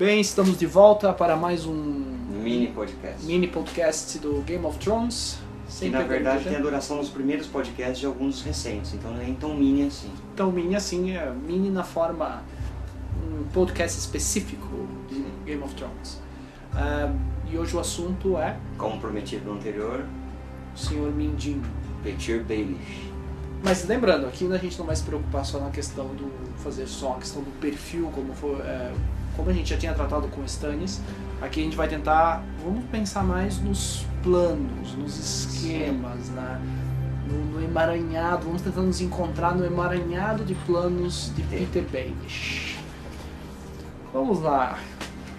Bem, estamos de volta para mais um Mini podcast. mini podcast do Game of Thrones. Que na verdade tem a duração dos primeiros podcasts de alguns recentes, então não é nem tão mini assim. Então, mini assim, é mini na forma um podcast específico de Game of Thrones. Ah, e hoje o assunto é Como prometido no anterior, o Sr. Mindinho. Petir Baelish. Mas lembrando, aqui a gente não vai se preocupar só na questão do fazer só a questão do perfil, como foi, é, como a gente já tinha tratado com Stannis. Aqui a gente vai tentar, vamos pensar mais nos planos, nos esquemas, na, no, no emaranhado. Vamos tentar nos encontrar no emaranhado de planos de Peter Baelish. Vamos lá.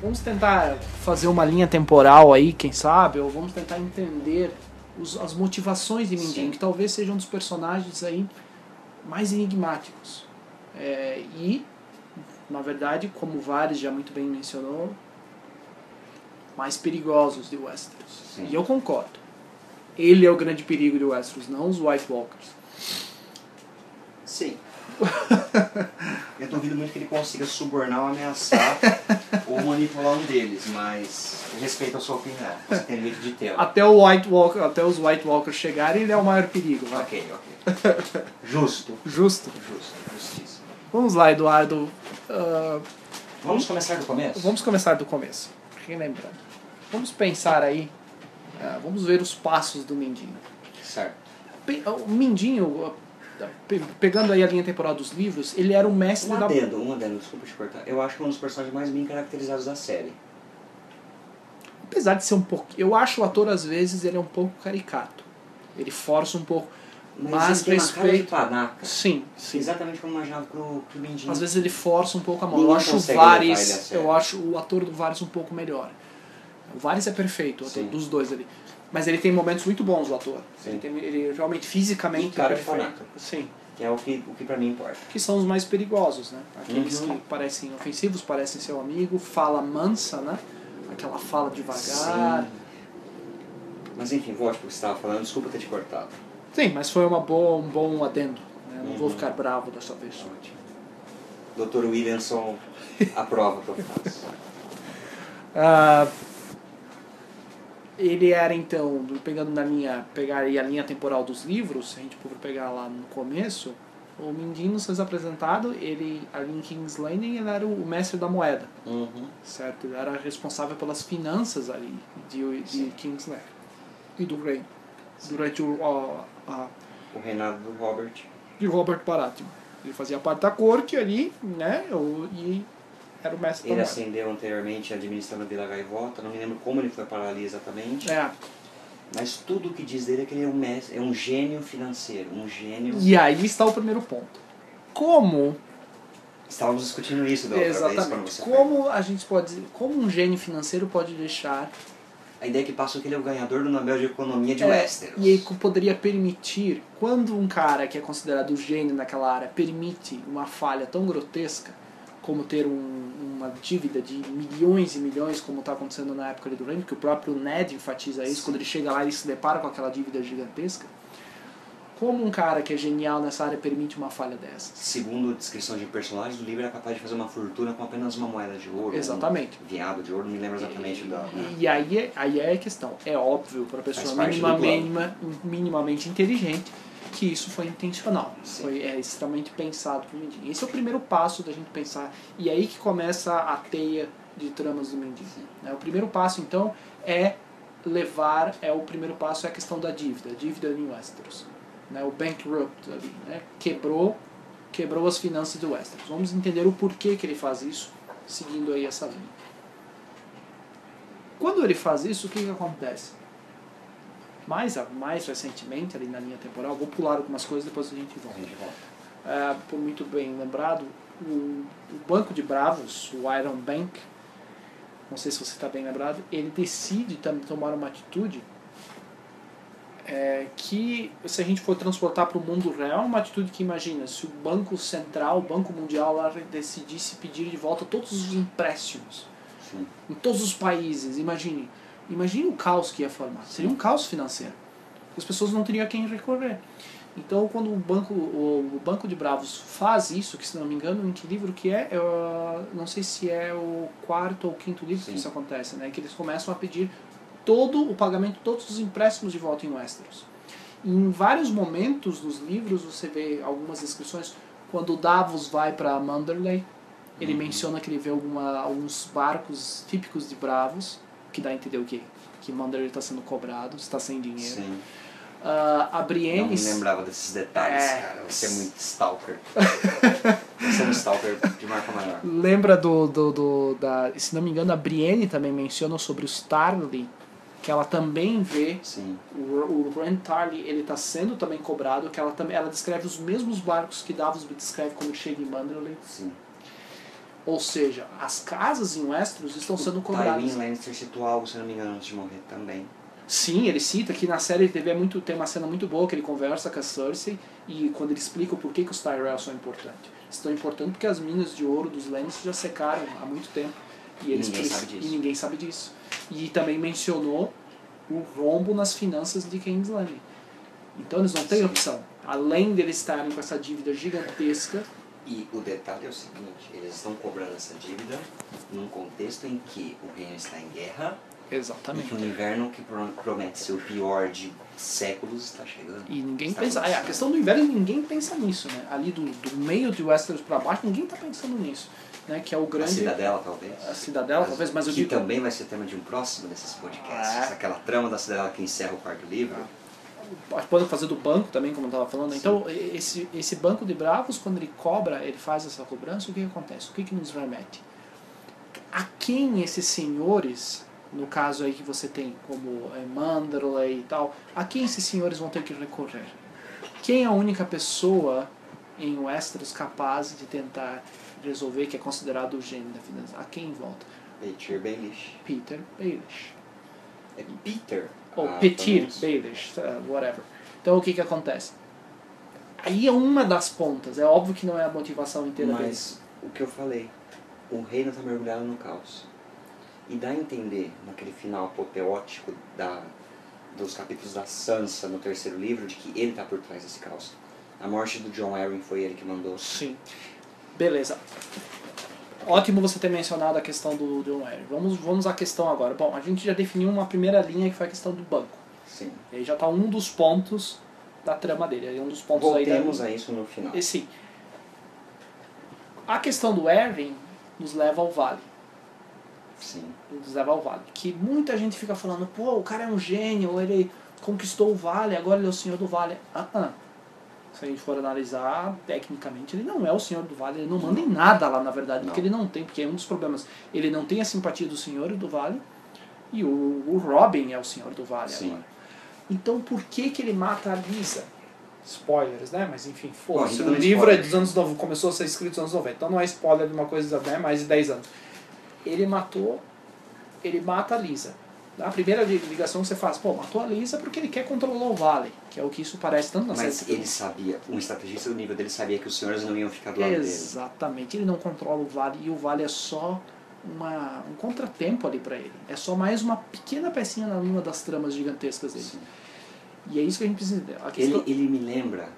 Vamos tentar fazer uma linha temporal aí, quem sabe, ou vamos tentar entender os- as motivações de Mindinho, Sim. que talvez seja um dos personagens aí mais enigmáticos. É, e, na verdade, como Vares já muito bem mencionou, mais perigosos de Westeros. Sim. E eu concordo. Ele é o grande perigo de Westeros, não os White Walkers. Sim. Eu duvido muito que ele consiga subornar ou ameaçar ou manipular um deles, mas respeito a sua opinião. Você tem direito de tê-la. Até, o White Walker, até os White Walkers chegarem, ele é o maior perigo. vai. Ok, ok. Justo. Justo. Justo. Justiça. Vamos lá, Eduardo. Ah, Vamos começar do começo? Vamos começar do começo. Relembrando. Vamos pensar aí. ah, vamos ver os passos do Mindinho. Certo. Pe- O Mindinho, ah, pe- pegando aí a linha temporal dos livros, ele era o mestre Um da. adendo, um adendo, desculpa te cortar. Eu acho que é um dos personagens mais bem caracterizados da série. Apesar de ser um pouco. Eu acho o ator, às vezes, ele é um pouco caricato. Ele força um pouco. Mas de respeito. panaca. Sim, sim. Exatamente como imaginava pro, pro Mindinho. Às vezes ele força um pouco a mão. Ninguém eu acho o Vares. Eu acho o ator do Vares um pouco melhor. O Vares é perfeito, o ator dos dois ali. Mas ele tem momentos muito bons, o ator. Ele, tem- ele realmente fisicamente E cara é panaca. Sim. Que é o que, o que pra mim importa. Que são os mais perigosos, né? Aqueles Uhum. que parecem ofensivos, parecem seu amigo, fala mansa, né? Aquela fala devagar. Sim. Mas enfim, volte pro que você estava falando, desculpa ter te cortado. Sim, mas foi uma boa, um bom adendo. né? Não vou Uhum. ficar bravo dessa vez. Ótimo. Dr. Williamson aprova o que eu faço. Ah, ele era então, pegando na linha, pegar a linha temporal dos livros, se a gente for pegar lá no começo, o Mindinho nos apresentado, ele ali em King's Landing ele era o mestre da moeda, Uhum. certo? Ele era responsável pelas finanças ali de, de Sim. King's Landing e do reino durante o a, a, O reinado do Robert. de Robert Baratheon. Ele fazia parte da corte ali, né? o- E era o mestre Ele ascendeu anteriormente administrando a Vila Gaivota, não me lembro como ele foi parar ali exatamente. É. Mas tudo o que diz dele é que ele é um, mestre, é um gênio financeiro, um gênio. E aí está o primeiro ponto. Como Estávamos discutindo isso da outra vez Exatamente. você Como a gente pode, como um gênio financeiro pode deixar A ideia que passa é que ele é o ganhador do Nobel de Economia de é, Westeros. e co- poderia permitir quando um cara que é considerado gênio naquela área permite uma falha tão grotesca como ter um- uma dívida de milhões e milhões como está acontecendo na época ali do reino, que o próprio Ned enfatiza isso Sim. quando ele chega lá ele se depara com aquela dívida gigantesca. Como um cara que é genial nessa área permite uma falha dessas? Segundo a descrição de personagens do livro, era capaz de fazer uma fortuna com apenas uma moeda de ouro. Exatamente. Um viado de ouro, não me lembro exatamente da. né? E aí é, aí é a questão. É óbvio para a pessoa minima, minima, minimamente inteligente que isso foi intencional. Sim. Foi é, extremamente pensado por Mindinho. Esse é o primeiro passo da gente pensar. E é aí que começa a teia de tramas do Mindinho. Sim. né? O primeiro passo, então, é levar, é o primeiro passo é a questão da dívida, a dívida em Westeros. Né? O bankrupt ali, né? quebrou, quebrou as finanças do Westeros. Vamos entender o porquê que ele faz isso, seguindo aí essa linha. Quando ele faz isso, o que, que acontece? Mais, a- mais recentemente, ali na linha temporal, vou pular algumas coisas, depois a gente A volta. gente volta. É, por muito bem lembrado, o, o Banco de Bravos, o Iron Bank, não sei se você está bem lembrado, ele decide tam- tomar uma atitude é, que, se a gente for transportar para o mundo real, é uma atitude que imagina, se o Banco Central, o Banco Mundial lá decidisse pedir de volta todos os empréstimos Sim. em todos os países, imagine, imagine o caos que ia formar. Seria um caos financeiro. As pessoas não teriam a quem recorrer. Então, quando o banco, o, o banco de Bravos faz isso, que se não me engano, em que livro que é? Eu não sei se é o quarto ou quinto livro Sim. que isso acontece, né? Que eles começam a pedir todo o pagamento, todos os empréstimos de volta em Westeros. Em vários momentos dos livros você vê algumas descrições quando o Davos vai para Manderley, ele Uhum. menciona que ele vê alguma, alguns barcos típicos de Bravos, que dá a entender o quê? Que Manderley está sendo cobrado, está sem dinheiro. Sim. Ah, a Não me Brienne lembrava desses detalhes, É. cara. Você é muito stalker. Você é um stalker de marca maior. Lembra do, do, do da, se não me engano, a Brienne também menciona sobre os Tarly, que ela também vê Sim. o, o Tarly, ele está sendo também cobrado, que ela também ela descreve os mesmos barcos que Davos descreve quando chega em Manderley. Sim. Ou seja, as casas em Westeros estão sendo cobradas. Tywin Lannister citou algo, se não me engano, antes de morrer também. Sim, ele cita que na série ele teve muito, tem uma cena muito boa que ele conversa com a Cersei e quando ele explica o porquê que os Tyrell são importantes. Estão importantes porque as minas de ouro dos Lannister já secaram há muito tempo. E, eles ninguém sabe disso. E ninguém sabe disso. E também mencionou o rombo nas finanças de King's Landing. Então eles não têm Sim. opção. Além deles estarem com essa dívida gigantesca, E o detalhe é o seguinte, eles estão cobrando essa dívida num contexto em que o reino está em guerra e exatamente. que o inverno que pro- promete ser o pior de séculos está chegando. E ninguém Está pensa. é, a questão do inverno, ninguém pensa nisso, né? Ali do, do meio de Westeros para baixo, ninguém está pensando nisso. Né? Que é o A grande. cidadela, talvez. a cidadela, talvez, mas eu que digo. também vai ser tema de um próximo desses podcasts. É. Aquela trama da cidadela que encerra o quarto livro. Podem fazer do banco também, como eu estava falando. Então, esse, esse banco de bravos, quando ele cobra, ele faz essa cobrança, o que, que acontece? O que, que nos remete? A quem esses senhores, no caso aí que você tem como é, Manderley e tal, a quem esses senhores vão ter que recorrer? Quem é a única pessoa em Westeros capaz de tentar resolver, que é considerado o gênio da finança? A quem volta? Peter Baelish. Peter Baelish. É Peter. ou ah, Petir. Baelish, uh, whatever. Então o que que acontece? Aí é uma das pontas, é óbvio que não é a motivação inteira deles. Mas o que eu falei, o reino está mergulhado no caos. E dá a entender, naquele final apoteótico da, dos capítulos da Sansa no terceiro livro, de que ele está por trás desse caos. A morte do John Arryn foi ele que mandou. Sim. Beleza. Ótimo você ter mencionado a questão do John Arryn. Vamos, vamos à questão agora. Bom, a gente já definiu uma primeira linha que foi a questão do banco. Sim. E aí já está um dos pontos da trama dele. Aí um dos pontos Voltemos aí da... a isso no final. E sim. A questão do Arryn nos leva ao vale. Sim. leva ao vale. Que muita gente fica falando, pô, o cara é um gênio, ele conquistou o vale, agora ele é o senhor do vale. Ah, ah. Se a gente for analisar, tecnicamente, ele não é o senhor do vale, ele não manda em nada lá, na verdade, porque Não. ele não tem, porque é um dos problemas. Ele não tem a simpatia do senhor do vale, e o, o Robin é o senhor do vale Sim. agora. Então, por que que ele mata a Lisa? Spoilers, né? Mas enfim, foda-se. O livro é dos anos 90, começou a ser escrito nos anos 90, então não é spoiler de uma coisa né, mais de 10 anos. Ele matou ele mata a Lisa. A primeira ligação que você faz, pô, matou a Lisa porque ele quer controlar o vale, que é o que isso parece tanto na Mas série. ele sabia, um estrategista do nível dele sabia que os senhores não iam ficar do lado dele. Exatamente, ele não controla o vale e o vale é só uma, um contratempo ali pra ele. É só mais uma pequena pecinha na numa das tramas gigantescas dele. Sim. E é isso que a gente precisa entender. A questão... Ele, ele me lembra,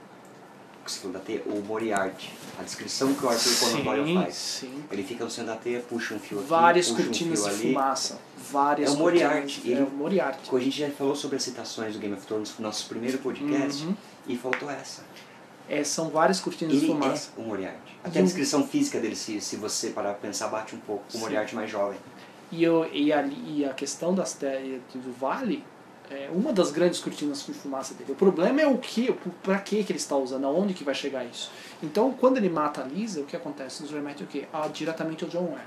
o falou da teia, o Moriarty. A descrição que o Arthur Conan Doyle faz. sim. Ele fica no centro da teia, puxa um fio aqui, Várias puxa cortinas um fio de ali. fumaça. Várias É o Moriarty, ele- É o Moriarty. A gente já falou sobre as citações do Game of Thrones no nosso primeiro podcast Uhum. e faltou essa. É, são várias cortinas de Ele fumaça. é o Moriarty. E Até a o- descrição física dele, se, se você parar pra pensar, bate um pouco o Sim. Moriarty mais jovem. E, eu, e, a, e a questão das te- do vale é uma das grandes cortinas de fumaça dele. O problema é o que, pra que que ele está usando, aonde que vai chegar isso. Então, quando ele mata a Lisa, o que acontece? Nos remete o quê? Ah, diretamente ao John.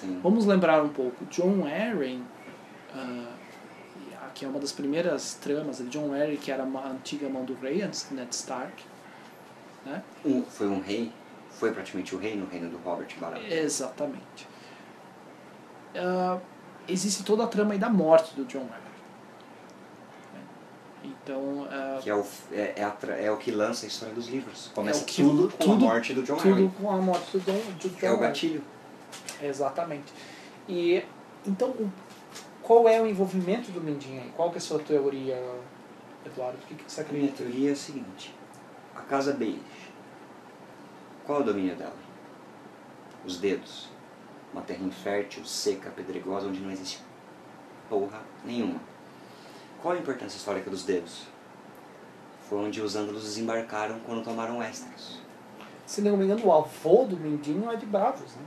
Sim. Vamos lembrar um pouco. John Arryn, ah, que é uma das primeiras tramas, John Arryn, que era a antiga mão do rei, antes do Ned Stark. Né? Um- foi um rei, foi praticamente o rei no reino do Robert Baratheon. Exatamente. Ah, existe toda a trama aí da morte do John Arryn. Então, ah, Que é o, é, é, a é o que lança a história dos livros. Começa É que- tudo com tudo- a morte do John tudo Arryn. com a morte do John, do John É o gatilho. Exatamente. E então, qual é o envolvimento do Mindinho aí? Qual que é a sua teoria? Eduardo? O que, que você A minha acredita? teoria é a seguinte: a casa Beige, qual é o domínio dela? Os dedos. Uma terra infértil, seca, pedregosa, onde não existe porra nenhuma. Qual a importância histórica dos dedos? Foi onde os ândalos desembarcaram quando tomaram Westeros. Se não me engano, o avô do Mindinho é de Bravos, né?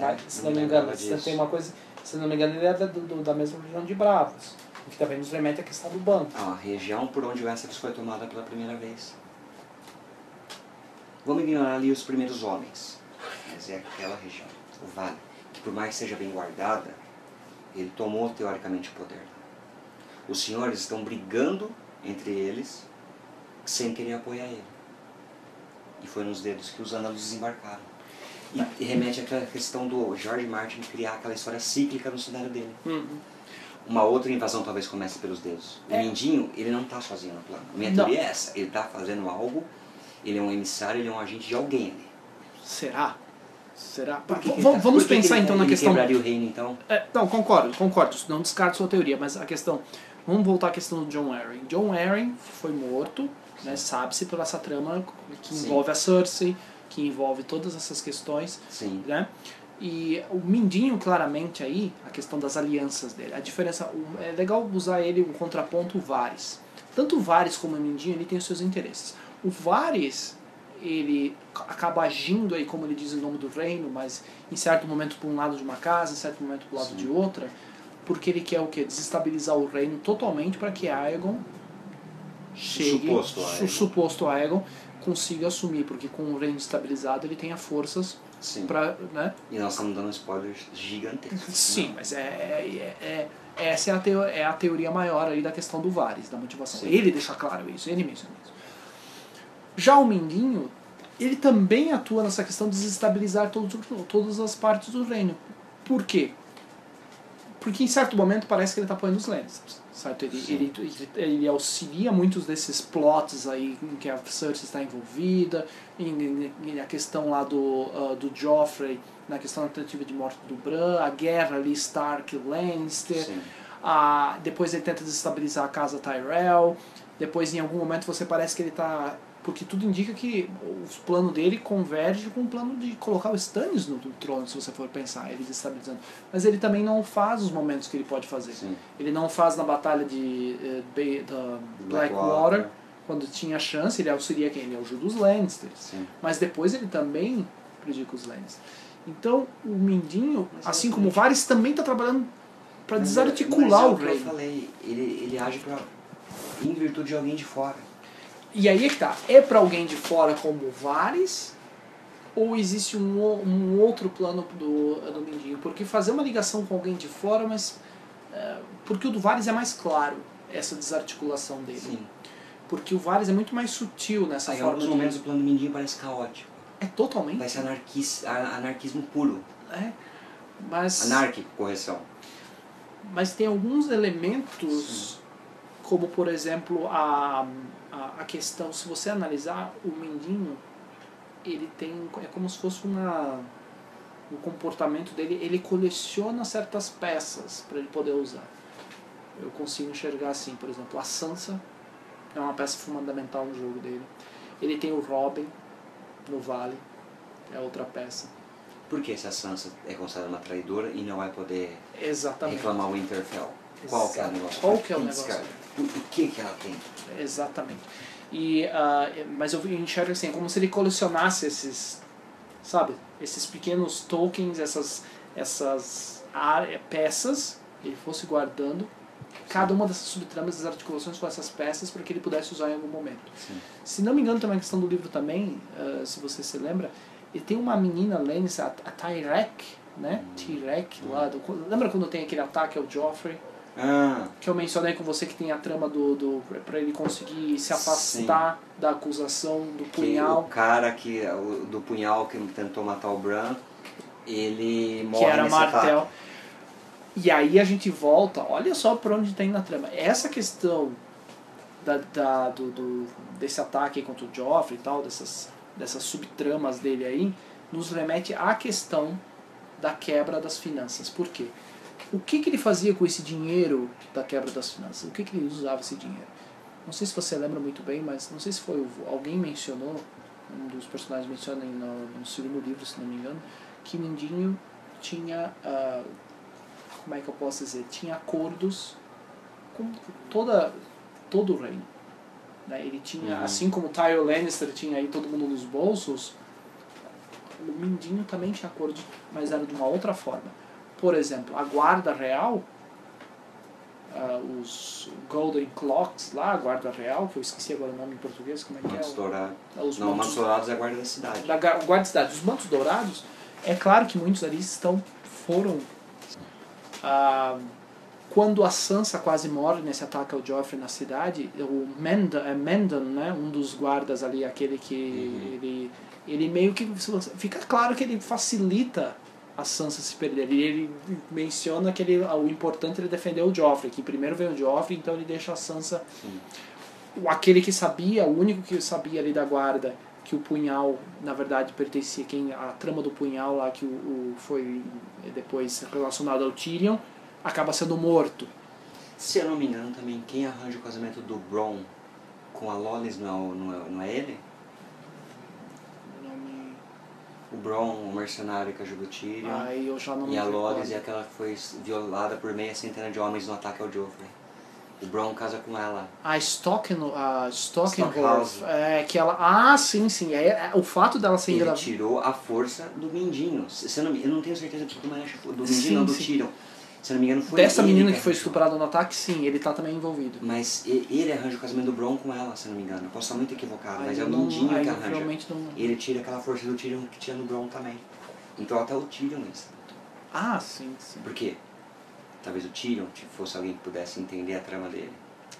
É, se não não me engano, se tem uma coisa. Se não me engano, ele é da, do- da mesma região de Bravos. O que também nos remete à questão do banco. Ah, a região por onde Westeros foi tomada pela primeira vez. Vamos ignorar ali os primeiros homens, mas é aquela região, o vale, que por mais que seja bem guardada, ele tomou teoricamente o poder. Os senhores estão brigando entre eles sem querer apoiar ele. E foi nos dedos que os ândalos desembarcaram. E, e remete àquela questão do George Martin criar aquela história cíclica no cenário dele. Uhum. Uma outra invasão talvez comece pelos dedos. O É. Mindinho, ele não está sozinho no plano. A minha Não. teoria é essa. Ele está fazendo algo, ele é um emissário, ele é um agente de alguém ali. Será? Será? Por que que vamos ele tá- vamos pensar ele- então na ele questão. quebraria o reino, então? É, não, concordo, concordo. Não descarto sua teoria, mas a questão. Vamos voltar à questão do John Arryn. John Arryn foi morto, né, sabe-se por essa trama que Sim. envolve a Cersei, que envolve todas essas questões, Sim. né? E o Mindinho, claramente aí, a questão das alianças dele. A diferença, o- é legal usar ele um contraponto o Varys. Tanto o Varys como o Mindinho, ele tem os seus interesses. O Varys, ele acaba agindo aí, como ele diz, em nome do reino, mas em certo momento por um lado de uma casa, em certo momento por lado Sim. de outra, porque ele quer o quê? Desestabilizar o reino totalmente para que Aegon chegue, suposto Aegon. o suposto Aegon consiga assumir, porque com o reino estabilizado ele tenha forças para, né? E nós estamos dando spoilers gigantescos. Sim, mas é, é, é- é- essa é a, teo, é a teoria maior aí da questão do Varys, da motivação. Sim. Ele deixa claro isso, ele isso. Já o Mindinho, ele também atua nessa questão de desestabilizar todos, os- todas as partes do reino. Por quê? Porque em certo momento parece que ele está apoiando os Lannisters. Certo? Ele, ele, ele, ele auxilia muitos desses plots aí em que a Cersei está envolvida, em, em- a questão lá do, ah, do Joffrey, na questão da tentativa de morte do Bran, a guerra ali Stark-Lannister, Sim. a, depois ele tenta desestabilizar a casa Tyrell, depois em algum momento você parece que ele está porque tudo indica que o plano dele converge com o plano de colocar o Stannis no trono, se você for pensar, ele desestabilizando. Mas ele também não faz os momentos que ele pode fazer. Sim. Ele não faz na batalha de Bay- da Blackwater, quando tinha chance, ele auxilia quem? Ele ajuda os Lannisters. Sim. Mas depois ele também prejudica os Lannisters. Então, o Mindinho, Mas assim é como o. Varys, também está trabalhando para é- desarticular mas é o que Eu falei, ele, ele age pra, em virtude de alguém de fora. E aí é que tá. É para alguém de fora como o Varys? Ou existe um, um outro plano do, do Mindinho? Porque fazer uma ligação com alguém de fora, mas. é, porque o do Varys é mais claro, essa desarticulação dele. Sim. Porque o Varys é muito mais sutil nessa Aí, em forma alguns de. momentos o plano do Mindinho parece caótico. É totalmente. Parece anarquis, anarquismo puro. É. Mas, Anárquico, correção. mas tem alguns elementos, como por exemplo a, a, a questão, se você analisar o Mindinho, ele tem. É como se fosse uma. O comportamento dele, ele coleciona certas peças para ele poder usar. Eu consigo enxergar assim, por exemplo, a Sansa é uma peça fundamental no jogo dele. Ele tem o Robin no Vale, é outra peça. Por que se a Sansa é considerada uma traidora e não vai poder Exatamente. reclamar o Winterfell? Qual que é o negócio? Qual que é o negócio? Descarga. O, o que que ela tem? Exatamente. E, ah, mas eu enxergo assim, como se ele colecionasse esses, sabe, esses pequenos tokens, essas, essas área- peças, ele fosse guardando cada uma dessas subtramas, das articulações com essas peças para que ele pudesse usar em algum momento. Sim. Se não me engano, tem uma questão do livro também, ah, se você se lembra, ele tem uma menina Lannister, a, a Tyrek, né? Tyrek, lá do, lembra quando tem aquele ataque ao Joffrey? Ah, que eu mencionei com você que tem a trama do, do para ele conseguir se afastar da acusação do que punhal. o cara que, o- do punhal que tentou matar o Bran, ele que morre era nesse martel. ataque. e aí a gente volta olha só por onde tem na trama. Essa questão da, da do, do- desse ataque contra o Joffrey e tal dessas dessas subtramas dele aí nos remete à questão da quebra das finanças. Por quê o que, que ele fazia com esse dinheiro da quebra das finanças o que, que ele usava esse dinheiro não sei se você lembra muito bem, mas não sei se foi alguém mencionou, um dos personagens menciona no, no segundo livro, se não me engano, que Mindinho tinha, uh, como é que eu posso dizer, tinha acordos com toda, todo o reino. Né? Ele tinha, Uhum. assim como Tyrion Lannister tinha aí todo mundo nos bolsos, o Mindinho também tinha acordo, mas era de uma outra forma. Por exemplo, a guarda real, ah, os Golden Clocks lá, a guarda real, que eu esqueci agora o nome em português, como é que Mantos é? dourados. Os Não, mantos- mantos dourados é a guarda da cidade. da guarda de cidade. Os mantos dourados, é claro que muitos ali estão foram ah, quando a Sansa quase morre nesse ataque ao Joffrey na cidade, o Mendon, é Mendon, né, um dos guardas ali, aquele que Uhum. ele ele meio que fica claro que ele facilita a Sansa se perder. E ele menciona que ele, o importante é ele defender o Joffrey, que primeiro vem o Joffrey, então ele deixa a Sansa Sim. aquele que sabia, o único que sabia ali da guarda que o punhal, na verdade, pertencia quem a trama do punhal lá que o, o- foi depois relacionado ao Tyrion, acaba sendo morto. Se eu não me engano também, quem arranja o casamento do Bron com a Lolis não é, não é, não é ele? Não me- O Bron, o mercenário que ajuda o Tyrion. E a. Lolis é aquela que foi violada por meia centena de homens no ataque ao Joffrey. O Bron casa com ela. A Stocken, a Stockenhorf, Stockhouse. é que ela, ah, sim, sim, é, é- o fato dela ser Ele engravida. tirou a força do Mindinho. Se, se eu, não, eu não tenho certeza acho que foi do Mindinho, Sim, não do sim. Tyrion. Se não me engano, foi Dessa ele menina que foi arranjou. estuprada no ataque, sim, ele tá também envolvido. Mas ele arranja o casamento do Bron com ela, se não me engano. Eu posso estar muito equivocado, Aí mas é o Mindinho que arranja. realmente não- ele tira aquela força do Tyrion que tinha no Bron também. Então até o Tyrion isso. Ah, sim, sim. Por quê? Talvez o Tyrion fosse alguém que pudesse entender a trama dele.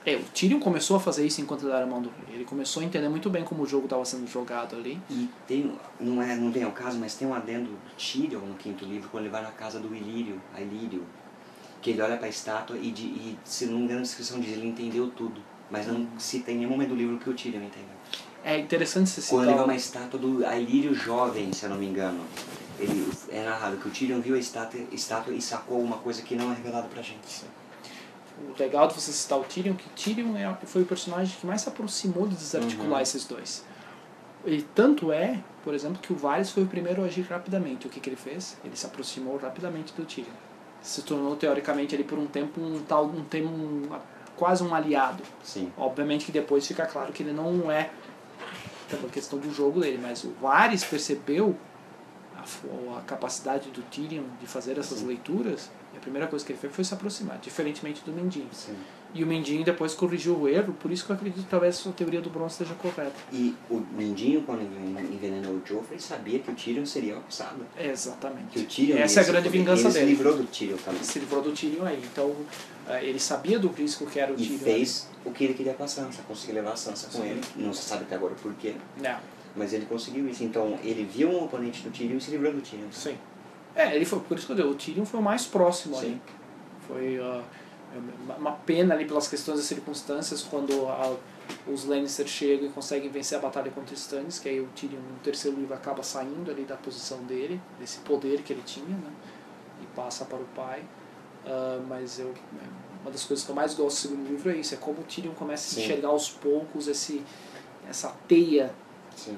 É, o Tyrion começou a fazer isso enquanto ele era mão do rei. Ele começou a entender muito bem como o jogo estava sendo jogado ali. E tem, não, é, não vem ao caso, mas tem um adendo do Tyrion no quinto livro, quando ele vai na casa do Ilírio, a Ilírio, que ele olha para a estátua e, de, e, se não me engano, a descrição diz, ele entendeu tudo. Mas não cita em nenhum momento do livro que o Tyrion entendeu. É interessante se citar. Quando ele vai uma estátua do Ailírio jovem, se eu não me engano, ele, é narrado que o Tyrion viu a estátua, estátua e sacou uma coisa que não é revelado pra gente. O legal de você citar o Tyrion, que o Tyrion é, foi o personagem que mais se aproximou de desarticular Uhum. esses dois. E tanto é, por exemplo, que o Varys foi o primeiro a agir rapidamente. O que, que ele fez? Ele se aproximou rapidamente do Tyrion. Se tornou, teoricamente, ali por um tempo, um tal, um, tem um, quase um aliado. Sim. Obviamente que depois fica claro que ele não é pela questão do jogo dele, mas o Varys percebeu a, a capacidade do Tyrion de fazer essas Sim. leituras e a primeira coisa que ele fez foi se aproximar, diferentemente do Mindinho. Sim. E o Mindinho depois corrigiu o erro, por isso que eu acredito que talvez a sua teoria do bronze esteja correta. E o Mindinho, quando envenenou o Joffrey, sabia que o Tyrion seria. Que Exatamente. o Tyrion Essa é a grande vingança ele dele. se livrou do Tyrion também. Se livrou do Tyrion aí. Então, eh, ele sabia do risco que era o E Tyrion. fez o que ele queria com a Sansa, conseguiu levar a Sansa com Sim. ele. Não se sabe até agora o porquê, Não, mas ele conseguiu isso. Então ele viu um oponente do Tyrion e se livrou do Tyrion. sim. É, ele foi, por isso que eu digo, o Tyrion foi o mais próximo Sim. ali. Foi ah, uma- pena ali pelas questões das circunstâncias quando a- os Lannister chegam e conseguem vencer a batalha contra Stannis, que aí o Tyrion no terceiro livro acaba saindo ali da posição dele, desse poder que ele tinha, né? E passa para o pai. Ah, mas eu uma das coisas que eu mais gosto do segundo livro é isso, é como o Tyrion começa a Sim. enxergar aos poucos esse essa teia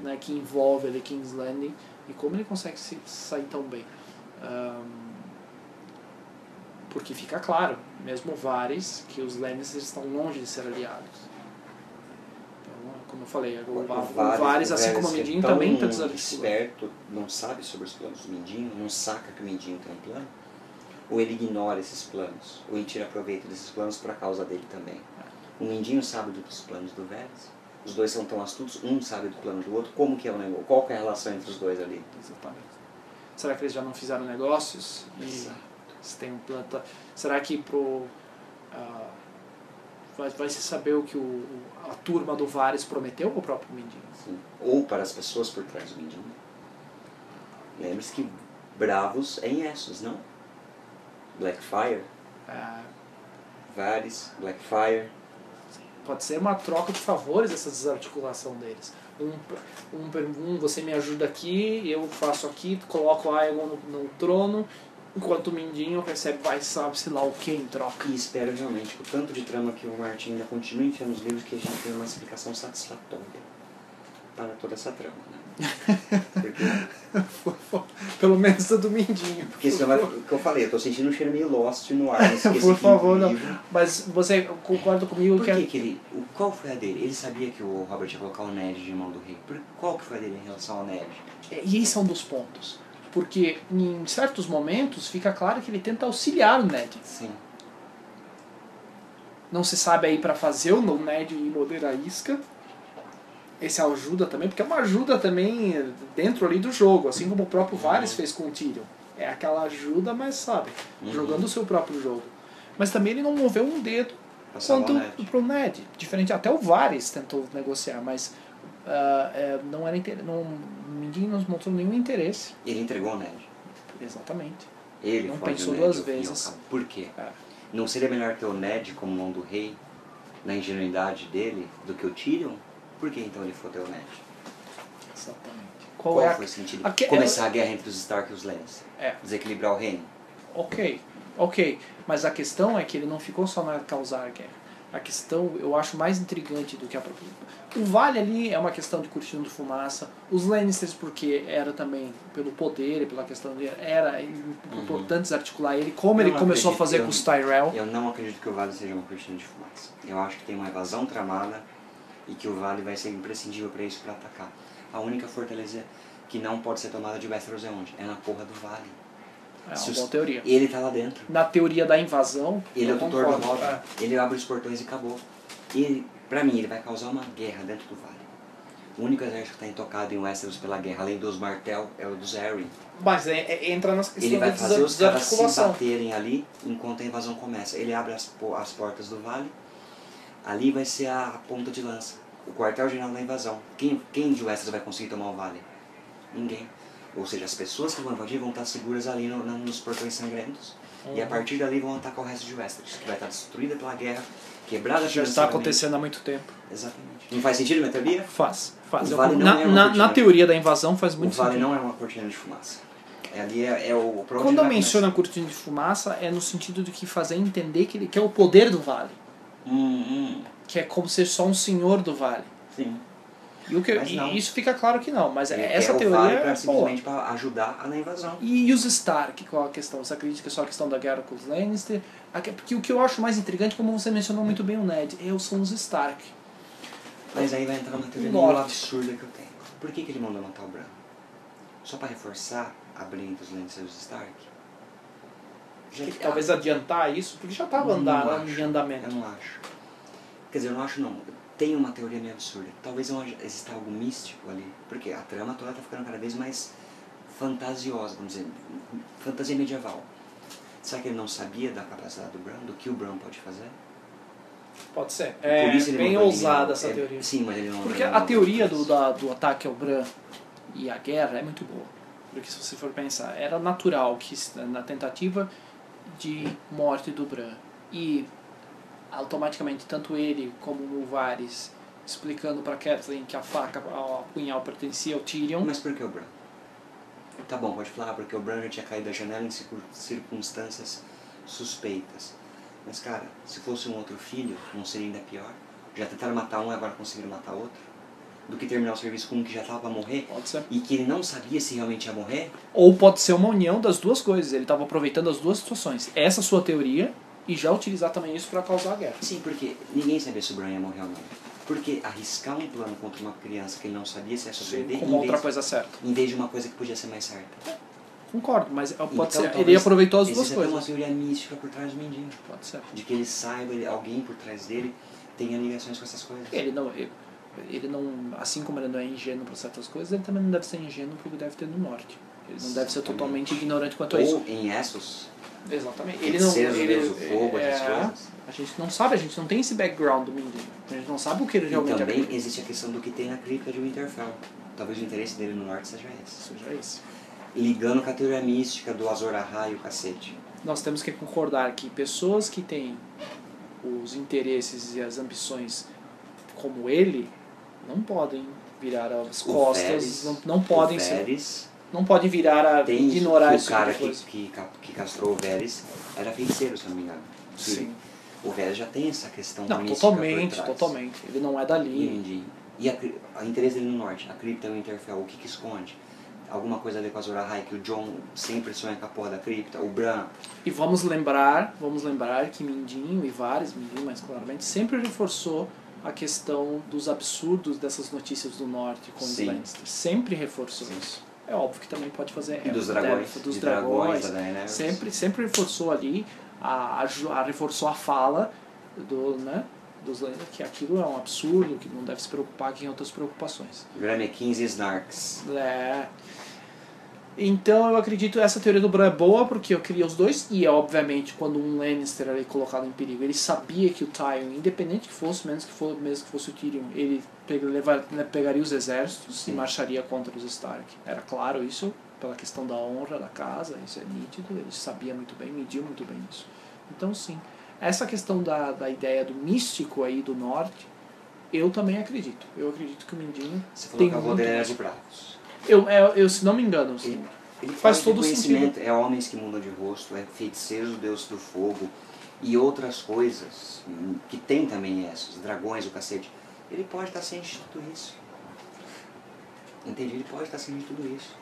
né, que envolve ali King's Landing e como ele consegue se sair tão bem. Ahn, porque fica claro, mesmo o Varys, que os Lannisters estão longe de ser aliados. Então, como eu falei, o, Va- o Varys, assim como o Mindinho, também está desarticulado. esperto, não sabe sobre os planos do Mindinho, não saca que o Mindinho tem um plano? Ou ele ignora esses planos? Ou ele tira proveito desses planos para causa dele também? O Mindinho sabe dos planos do Varys? Os dois são tão astutos, um sabe do plano do outro. Como que é o negócio? Qual que é a relação entre os dois ali? Exatamente. Será que eles já não fizeram negócios? E Exato. Se tem um planta. Será que pro. ah, vai, vai se saber o que o, a turma do Varys prometeu ao próprio? Sim. Ou para as pessoas por trás do Mindinho. Lembre-se que bravos é em Essos, não? Blackfire, Ah, Varys, Blackfire. Pode ser uma troca de favores essa desarticulação deles. Um, um, um você me ajuda aqui, eu faço aqui, coloco Aegon no, no trono Enquanto o Mindinho recebe, vai sabe-se lá o que em troca. E espero realmente que o tanto de trama que o Martin ainda continue enfiando nos livros que a gente tenha uma explicação satisfatória para toda essa trama, né? Porque, Pelo menos do Mindinho. porque senão vai, o que eu falei, eu tô sentindo um cheiro meio Lost no ar nesse Por favor, não. Mas você concorda comigo Por que, que, é- que ele. o- Qual foi a dele? Ele sabia que o Robert ia colocar o Ned de mão do rei. Por, qual que foi a dele em relação ao Ned? E esse é um dos pontos. Porque em certos momentos fica claro que ele tenta auxiliar o Ned. Sim. Não se sabe aí pra fazer o Ned ir morder a isca. Esse ajuda também, porque é uma ajuda também dentro ali do jogo, assim como o próprio Varys fez com o Tyrion. É aquela ajuda, mas sabe, Uhum. jogando o seu próprio jogo. Mas também ele não moveu um dedo quanto o Ned. pro Ned. Diferente, até o Varys tentou negociar, mas é, não era inter... não, ninguém nos mostrou nenhum interesse. Ele entregou o Ned. Exatamente. Ele Não pensou Ned duas vezes. Por quê? É. Não seria melhor ter o Ned como mão do rei, na ingenuidade dele, do que o Tyrion? Por que então ele foi ter o Ned? Exatamente. Qual, Qual, é a... foi o sentido? aque- Começar a guerra entre os Stark e os Lannister. É. Desequilibrar o reino. Ok, ok. Mas a questão é que ele não ficou só na causar guerra. A questão, eu acho mais intrigante do que a própria. O Vale ali é uma questão de cortina de fumaça. Os Lannisters, porque era também pelo poder e pela questão de. Era importante articular ele, como Uhum. Eu ele começou a acredito, fazer eu- com os Tyrell. Eu não acredito que o Vale seja uma cortina de fumaça. Eu acho que tem uma evasão tramada e que o Vale vai ser imprescindível para isso para atacar. A única fortaleza que não pode ser tomada de Westeros é onde? É na porra do Vale. É uma boa teoria. Ele tá lá dentro. Na teoria da invasão. Ele é o tutor concordo. Robin. É. Ele abre os portões e acabou. E, pra mim, ele vai causar uma guerra dentro do Vale. O único exército que está intocado em Westeros pela guerra, além dos Martel, é o dos Arryn. Mas é- é- entra nas questões Ele vai da fazer os caras se baterem ali enquanto a invasão começa. Ele abre as, as portas do vale. Ali vai ser a, a ponta de lança. O quartel-general da invasão. Quem, quem de Westeros vai conseguir tomar o vale? Ninguém. Ou seja, as pessoas que vão invadir vão estar seguras ali no- nos portões sangrentos. E a Uhum. partir dali vão atacar o resto de Westeros, que vai estar destruída pela guerra, quebrada Já está acontecendo há muito tempo. Exatamente. Não faz sentido minha teoria? Faz, faz. O Eu- Vale não na, é na, na teoria da invasão faz O muito vale sentido. não é uma cortina de fumaça. É ali é, é o Quando eu vai menciono a cortina de fumaça, é no sentido de que fazer entender que ele quer o poder do vale. Hum, hum. Que é como ser só um senhor do vale. Sim. E, o que, e isso fica claro que não, mas Ele essa quer o teoria vale é pra, simplesmente para ajudar na invasão. E, e os Stark, qual a questão? Você acredita que é só a questão da guerra com os Lannister? Porque o que eu acho mais intrigante, como você mencionou muito bem o Ned, eu são os Stark. Mas aí vai entrar uma teoria meio absurda que eu tenho. Por que, que ele mandou matar o Bran? Só para reforçar a briga entre os Lannister e os Stark? Que- Talvez adiantar isso, porque já estava andando em andamento. Eu não acho. Quer dizer, eu não acho não. Tem uma teoria meio absurda. Talvez exista algo místico ali. Porque a trama toda tá ficando cada vez mais fantasiosa, vamos dizer. Fantasia medieval. Será que ele não sabia da capacidade do Bran? Do que o Bran pode fazer? Pode ser. É bem ousada essa é, teoria. Sim, mas ele não Porque a teoria do, da, do ataque ao Bran e a guerra é muito boa. Porque se você for pensar, era natural que na tentativa de morte do Bran e automaticamente tanto ele como o Varys explicando para Catelyn que a faca, a punhal pertencia ao Tyrion. Mas por que o Bran? Tá bom, pode falar, porque o Bran já tinha caído da janela em circun- circunstâncias suspeitas. Mas, cara, se fosse um outro filho, não seria ainda pior? Já tentaram matar um e agora conseguiram matar outro? Do que terminar o serviço com um que já tava pra morrer Pode ser. e que ele não sabia se realmente ia morrer? Ou pode ser uma união das duas coisas. Ele estava aproveitando as duas situações. Essa sua teoria e já utilizar também isso para causar a guerra. Sim, porque ninguém sabia se o Bran ia morrer ou não. Porque arriscar um plano contra uma criança que ele não sabia se ia sobreviver Como outra vez, coisa certa. em vez de uma coisa que podia ser mais certa. Concordo, mas pode Então, ser. Ele aproveitou as duas até uma coisas. teoria mística por trás do Mindinho. Pode ser. de que ele saiba, ele- alguém por trás dele tenha ligações com essas coisas. Ele não, ele, ele não, assim como ele não é ingênuo para certas coisas, ele também não deve ser ingênuo porque deve ter no norte. Ele não deve ser totalmente ignorante quanto a isso. Ou em Essos, Exatamente. Ele não, ele, do fogo, é, coisas. a gente não sabe, a gente não tem esse background do Mindinho. A gente não sabe o que ele E realmente também acredita. existe a questão do que tem na cripta de Winterfell. Talvez o interesse dele no norte seja esse. Seja isso. Ligando com a teoria mística do Azor Ahai e o cacete. Nós temos que concordar que pessoas que têm os interesses e as ambições como ele não podem virar as O costas, Varys- não, não podem o ser não podem virar a Tem ignorar isso. o cara que, que, que castrou o Vélez era feiticeiro, se não me engano. Que Sim. O Vélez já tem essa questão Não, totalmente, totalmente. Ele não é dali. Entendi. E a, a interesse dele no norte, a cripta e o Interfell, o que que esconde? Alguma coisa a ver com a Azor Ahai, que o John sempre sonha com a porra da cripta, o Bran. E vamos lembrar, vamos lembrar que Mindinho e vários, Mindinho mais claramente, sempre reforçou a questão dos absurdos dessas notícias do norte com os Sim. Lannister. Sempre reforçou Sim. isso. É óbvio que também pode fazer E é, dos deve- dragões. dos de dragões. da Daenerys. sempre, sempre reforçou ali, a, a, a- reforçou a fala do, né, dos que aquilo é um absurdo, que não deve se preocupar que tem outras preocupações. Graham 15 Snarks. É. Então eu acredito essa teoria do Bran é boa porque eu queria os dois e obviamente quando um Lannister era colocado em perigo ele sabia que o Tywin, independente que fosse, menos que fosse, mesmo que fosse o Tyrion, ele né, pegaria os exércitos Sim. e marcharia contra os Stark. Era claro isso pela questão da honra da casa, isso é nítido, ele sabia muito bem, mediu muito bem isso. Então sim, essa questão da, da ideia do místico aí do norte, eu também acredito. Eu acredito que o Mindinho Você falou Tem que a muito de bravos. Eu, eu, eu, se não me engano, Ele, ele Faz todo de conhecimento, é homens que mudam de rosto, é feiticeiros do deus do fogo e outras coisas, hum, que tem também essas, dragões, o cacete. Ele pode estar ciente de tudo isso. Entendi, ele pode estar ciente de tudo isso.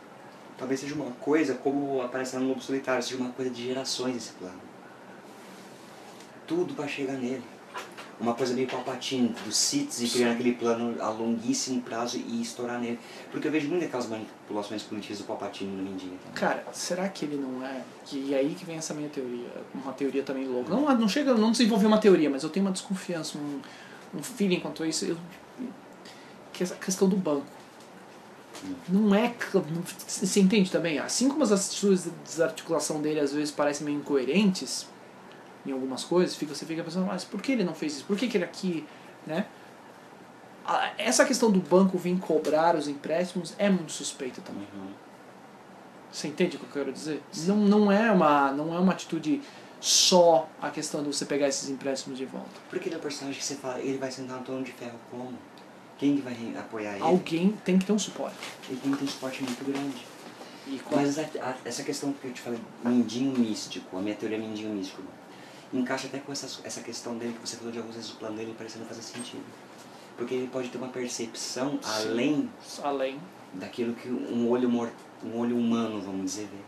Talvez seja uma coisa, como aparece no Lobo Solitário, seja uma coisa de gerações esse plano. Tudo para chegar nele. Uma coisa meio palpatine, dos Siths e criar aquele plano a longuíssimo prazo e estourar nele. Porque eu vejo muito aquelas manipulações políticas do Palpatine no também. Cara, será que ele não é? E aí que vem essa minha teoria, uma teoria também louca. Não, não chega, não desenvolvi uma teoria, mas eu tenho uma desconfiança, um, um feeling quanto a isso. Eu, que essa questão do banco. Não é. Você entende também? Assim como as atitudes de desarticulação dele às vezes parecem meio incoerentes em algumas coisas, fica, você fica pensando, mas por que ele não fez isso? Por que, que ele aqui, né? Essa questão do banco vir cobrar os empréstimos é muito suspeita também. Uhum. Você entende o que eu quero dizer? Não, não, é uma, não é uma atitude só a questão de você pegar esses empréstimos de volta. Porque ele é um personagem que você fala, ele vai sentar no trono de ferro como? Quem que vai apoiar ele? Alguém tem que ter um suporte. Ele tem que ter um suporte muito grande. E Mas a- a- essa questão que eu te falei, mindinho místico, a minha teoria é mindinho místico, encaixa até com essa, essa questão dele que você falou de algumas vezes o plano dele parece não fazer sentido. Porque ele pode ter uma percepção Sim. além além. daquilo que um olho, mor um olho humano, vamos dizer, vê.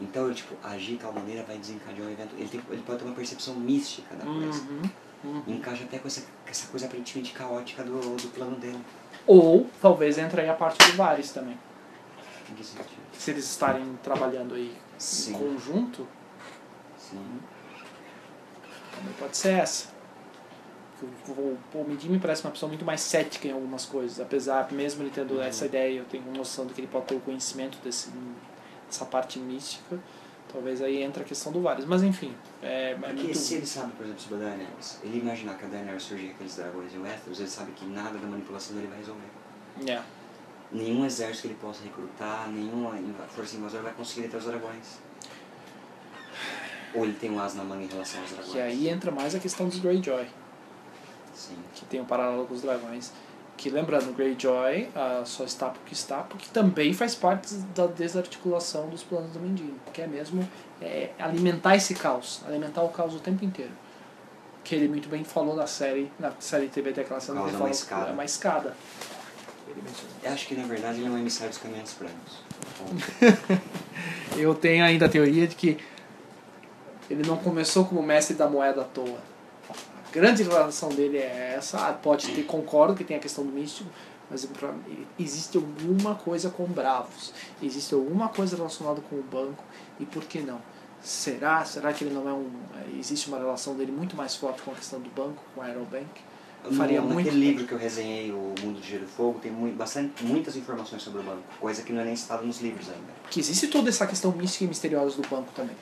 Então ele, tipo, agir de tal maneira vai desencadear um evento. Ele, tem, ele pode ter uma percepção mística da coisa. Uhum, uhum. Encaixa até com essa, essa coisa aparentemente caótica do, do plano dele. Ou talvez entre aí a parte do Vares também. Em que sentido? Se eles estarem trabalhando aí Sim. em conjunto, Sim. Também pode ser essa. O, o, Mindinho me parece uma pessoa muito mais cética em algumas coisas, apesar, mesmo ele tendo Uhum. essa ideia, eu tenho noção de que ele pode ter o conhecimento desse, dessa parte mística. Talvez aí entra a questão do Vares. Mas enfim, é, é Porque muito. se ele sabe, por exemplo, sobre a Daenerys, ele imaginar que a Daenerys surgir aqueles dragões e o Westeros, ele sabe que nada da manipulação dele vai resolver. É. Nenhum exército que ele possa recrutar, nenhuma força invasora vai conseguir deter os dragões. Ou ele tem um as na manga em relação aos dragões. Que aí entra mais a questão dos Greyjoy, Sim. que tem um paralelo com os dragões. Que lembrando, Greyjoy ah, só está porque está, porque também faz parte da desarticulação dos planos do Mindinho. Que é mesmo é, alimentar esse caos, alimentar o caos o tempo inteiro. Que ele muito bem falou na série, na série TV tem aquela cena que ele é fala uma escada. é uma escada. Ele. Eu acho que na verdade ele é um emissário dos caminhantes brancos. Eu tenho ainda a teoria de que ele não começou como mestre da moeda à toa. A grande relação dele é essa. Ah, Pode ter, concordo que tem a questão do místico, mas existe alguma coisa com bravos. Existe alguma coisa relacionada com o banco e por que não? Será? Será que ele não é um. Existe uma relação dele muito mais forte com a questão do banco, com a Aerobank? Faria no, muito naquele livro que eu resenhei, O Mundo de Gelo e Fogo, tem mui- bastante, muitas informações sobre o banco, coisa que não é nem citada nos livros ainda. Porque existe toda essa questão mística e misteriosa do banco também.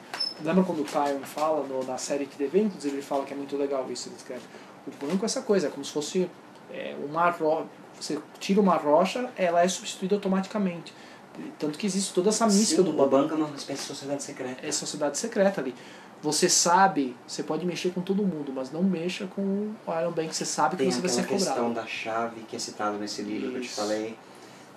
Lembra quando o Tywin fala no, na série que inclusive ele fala que é muito legal isso, ele escreve. O banco é essa coisa, é como se fosse é, uma rocha. Você tira uma rocha, ela é substituída automaticamente. Tanto que existe toda essa mística Sim, do o banco. banco é uma espécie de sociedade secreta. É sociedade secreta ali. Você sabe, você pode mexer com todo mundo, mas não mexa com o Iron Bank, você sabe que Tem você vai ser cobrado. questão da chave que é citada nesse livro que eu te Isso. falei.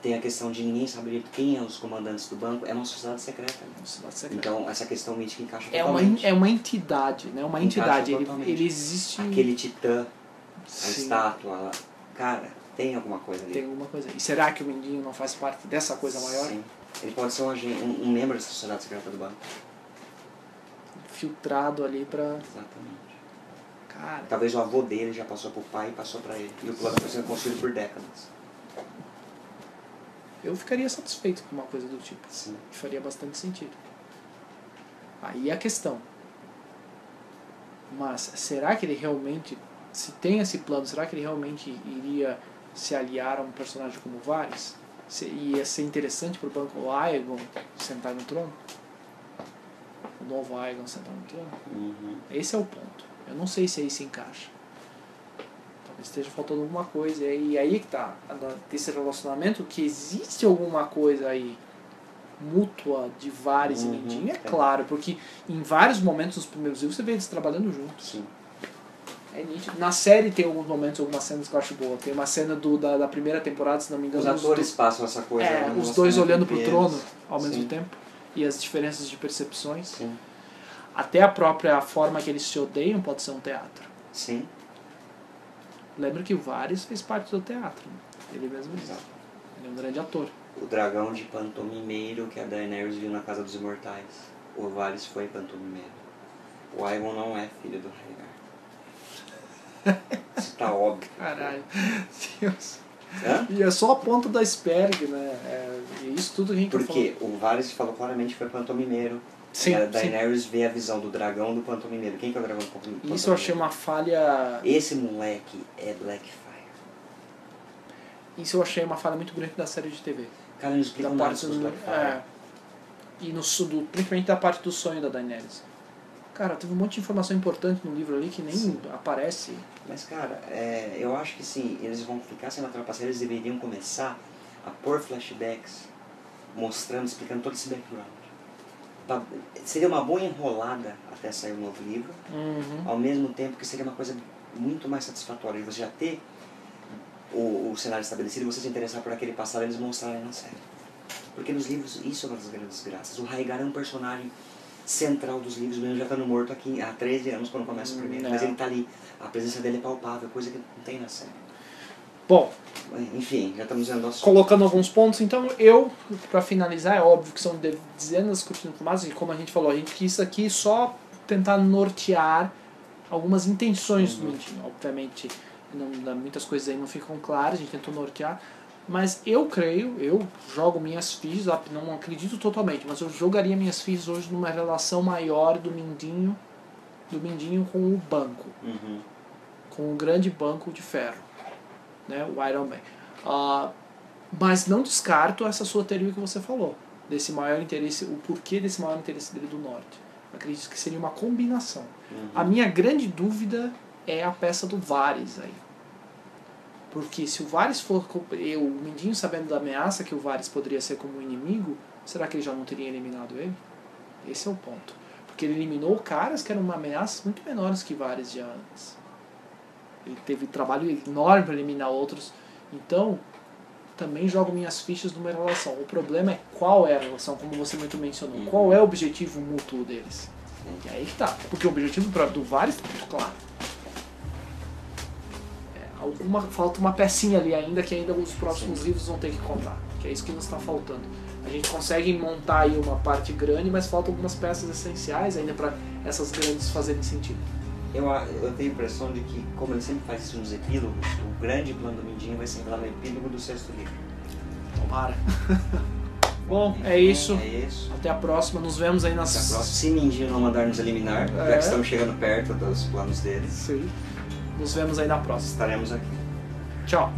Tem a questão de ninguém saber quem é os comandantes do banco, é uma sociedade secreta. Né? Sociedade secreta. Então essa questão mítica encaixa é uma, é uma entidade, né? Uma entidade. Ele, ele existe. Aquele titã, a Sim, estátua. Cara, tem alguma coisa ali. tem alguma coisa. E será que o Mindinho não faz parte dessa coisa maior? Sim. Ele pode ser um, um, um membro dessa sociedade secreta do banco. Filtrado ali pra. Exatamente. Cara. Talvez o avô dele já passou pro pai e passou pra ele. E o plano foi sendo construído por décadas. Eu ficaria satisfeito com uma coisa do tipo. Sim. Faria bastante sentido. Aí é a questão. Mas será que ele realmente, se tem esse plano, será que ele realmente iria se aliar a um personagem como Varys? Se- Ia ser interessante pro banco Aegon sentar no trono? Novo sentar no trono? Uhum. Esse é o ponto. Eu não sei se aí se encaixa. Talvez esteja faltando alguma coisa. E aí que tá. Desse relacionamento, que existe alguma coisa aí mútua de Varys Uhum, e Mindinho, é é. claro. Porque em vários momentos dos primeiros livros você vê eles trabalhando juntos. Sim. É nítido. Na série tem alguns momentos, algumas cenas que eu acho boa. Tem uma cena do, da, da primeira temporada, se não me engano. Os atores passam essa coisa. é, né, os dois relacionamento olhando pro trono ao mesmo Sim. tempo. E as diferenças de percepções. Sim. Até a própria forma que eles se odeiam pode ser um teatro. Sim. Lembra que o Varys fez parte do teatro. né? Ele mesmo diz. Exato. Ele é um grande ator. O dragão de pantomimeiro que a Daenerys viu na Casa dos Imortais. O Varys foi pantomimeiro. O Aegon não é filho do Rhaegar. Isso tá óbvio. Caralho. Deus. Hã? E é só a ponta da iceberg, né? É, isso tudo a gente Porque o Varys falou claramente que foi pantomimeiro. Sim, e a sim. Daenerys vê a visão do dragão do pantomimeiro. Quem que é o dragão do pantomimeiro? Isso eu achei uma falha. Esse moleque é Blackfire. Isso eu achei uma falha muito grande da série de TV. Cara, não explica Da parte sobre do. É, e no, do, principalmente da parte do sonho da Daenerys. Cara, teve um monte de informação importante no livro ali que nem Sim. aparece. Mas, cara, é, eu acho que se eles vão ficar sem uma trapaceira, eles deveriam começar a pôr flashbacks mostrando, explicando todo esse background. Pra- seria uma boa enrolada até sair o novo livro, Uhum. ao mesmo tempo que seria uma coisa muito mais satisfatória de você já ter o, o cenário estabelecido e você se interessar por aquele passado e eles mostrarem na série. Porque nos livros, isso é uma das grandes graças. O Rhaegar é um personagem central dos livros, mesmo já estando morto aqui há 13 anos quando começa o primeiro. Mas Não. ele tá ali. A presença dele é palpável, coisa que não tem na série. Bom, Enfim, já estamos vendo nosso. colocando alguns pontos, então eu, pra finalizar, é óbvio que são de- dezenas de cortinas fumadas, e como a gente falou, a gente quis aqui só tentar nortear algumas intenções do Uhum. Mindinho. Obviamente, não, muitas coisas aí não ficam claras, a gente tentou nortear, mas eu creio, eu jogo minhas fichas, não acredito totalmente, mas eu jogaria minhas fichas hoje numa relação maior do Mindinho, do Mindinho com o banco Uhum. com o grande banco de ferro, né, o Iron Man. Ah, mas não descarto essa sua teoria que você falou, desse maior interesse, o porquê desse maior interesse dele do norte. Acredito que seria uma combinação. Uhum. A minha grande dúvida é a peça do Varys aí. Porque se o Varys for. co- e O Mindinho sabendo da ameaça que o Varys poderia ser como inimigo, será que ele já não teria eliminado ele? Esse é o ponto. Porque ele eliminou caras que eram uma ameaça muito menores que Varys já antes. Ele teve trabalho enorme para eliminar outros. Então, também jogo minhas fichas numa relação. O problema é qual é a relação, como você muito mencionou. Uhum. Qual é o objetivo mútuo deles? E aí que tá. Porque o objetivo do Varys tá muito claro. É, alguma, falta uma pecinha ali ainda que ainda os próximos Sim. livros vão ter que contar. Que é isso que nos está faltando. A gente consegue montar aí uma parte grande, mas faltam algumas peças essenciais ainda para essas grandes fazerem sentido. Eu, eu tenho a impressão de que, como ele sempre faz isso nos epílogos, o grande plano do Mindinho vai ser lá no epílogo do sexto livro. Tomara. Bom, é isso. É isso. Até a próxima. Nos vemos aí Até a nas. próxima. Se Mindinho não mandar nos eliminar, já É. que estamos chegando perto dos planos deles, Sim. Nos vemos aí na próxima. estaremos aqui. Tchau.